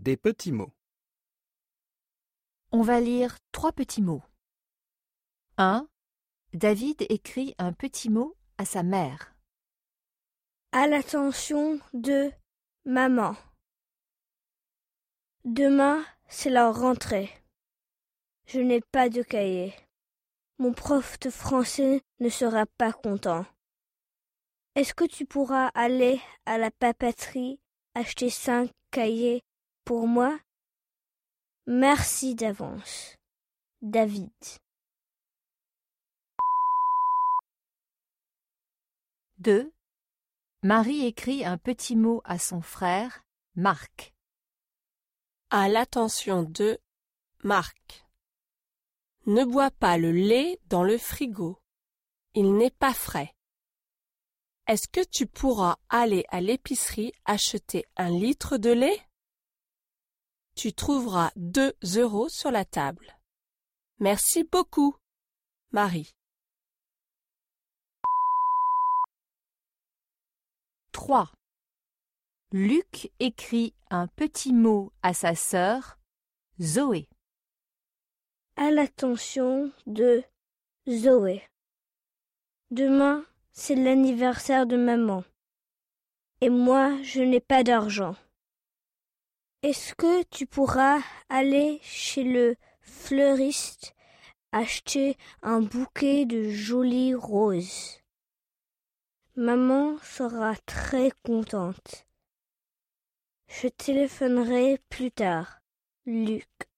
Des petits mots. On va lire trois petits mots. 1. David écrit un petit mot à sa mère. À l'attention de maman. Demain, c'est la rentrée. Je n'ai pas de cahier. Mon prof de français ne sera pas content. Est-ce que tu pourras aller à la papeterie acheter cinq cahiers pour moi Merci d'avance. David. Deux. Marie écrit un petit mot à son frère, Marc. À l'attention de Marc. Ne bois pas le lait dans le frigo. Il n'est pas frais. Est-ce que tu pourras aller à l'épicerie acheter un litre de lait? Tu trouveras deux euros sur la table. Merci beaucoup, Marie. 3. Luc écrit un petit mot à sa sœur, Zoé. À l'attention de Zoé. Demain, c'est l'anniversaire de maman. Et moi, je n'ai pas d'argent. Est-ce que tu pourras aller chez le fleuriste acheter un bouquet de jolies roses? Maman sera très contente. Je téléphonerai plus tard. Luc.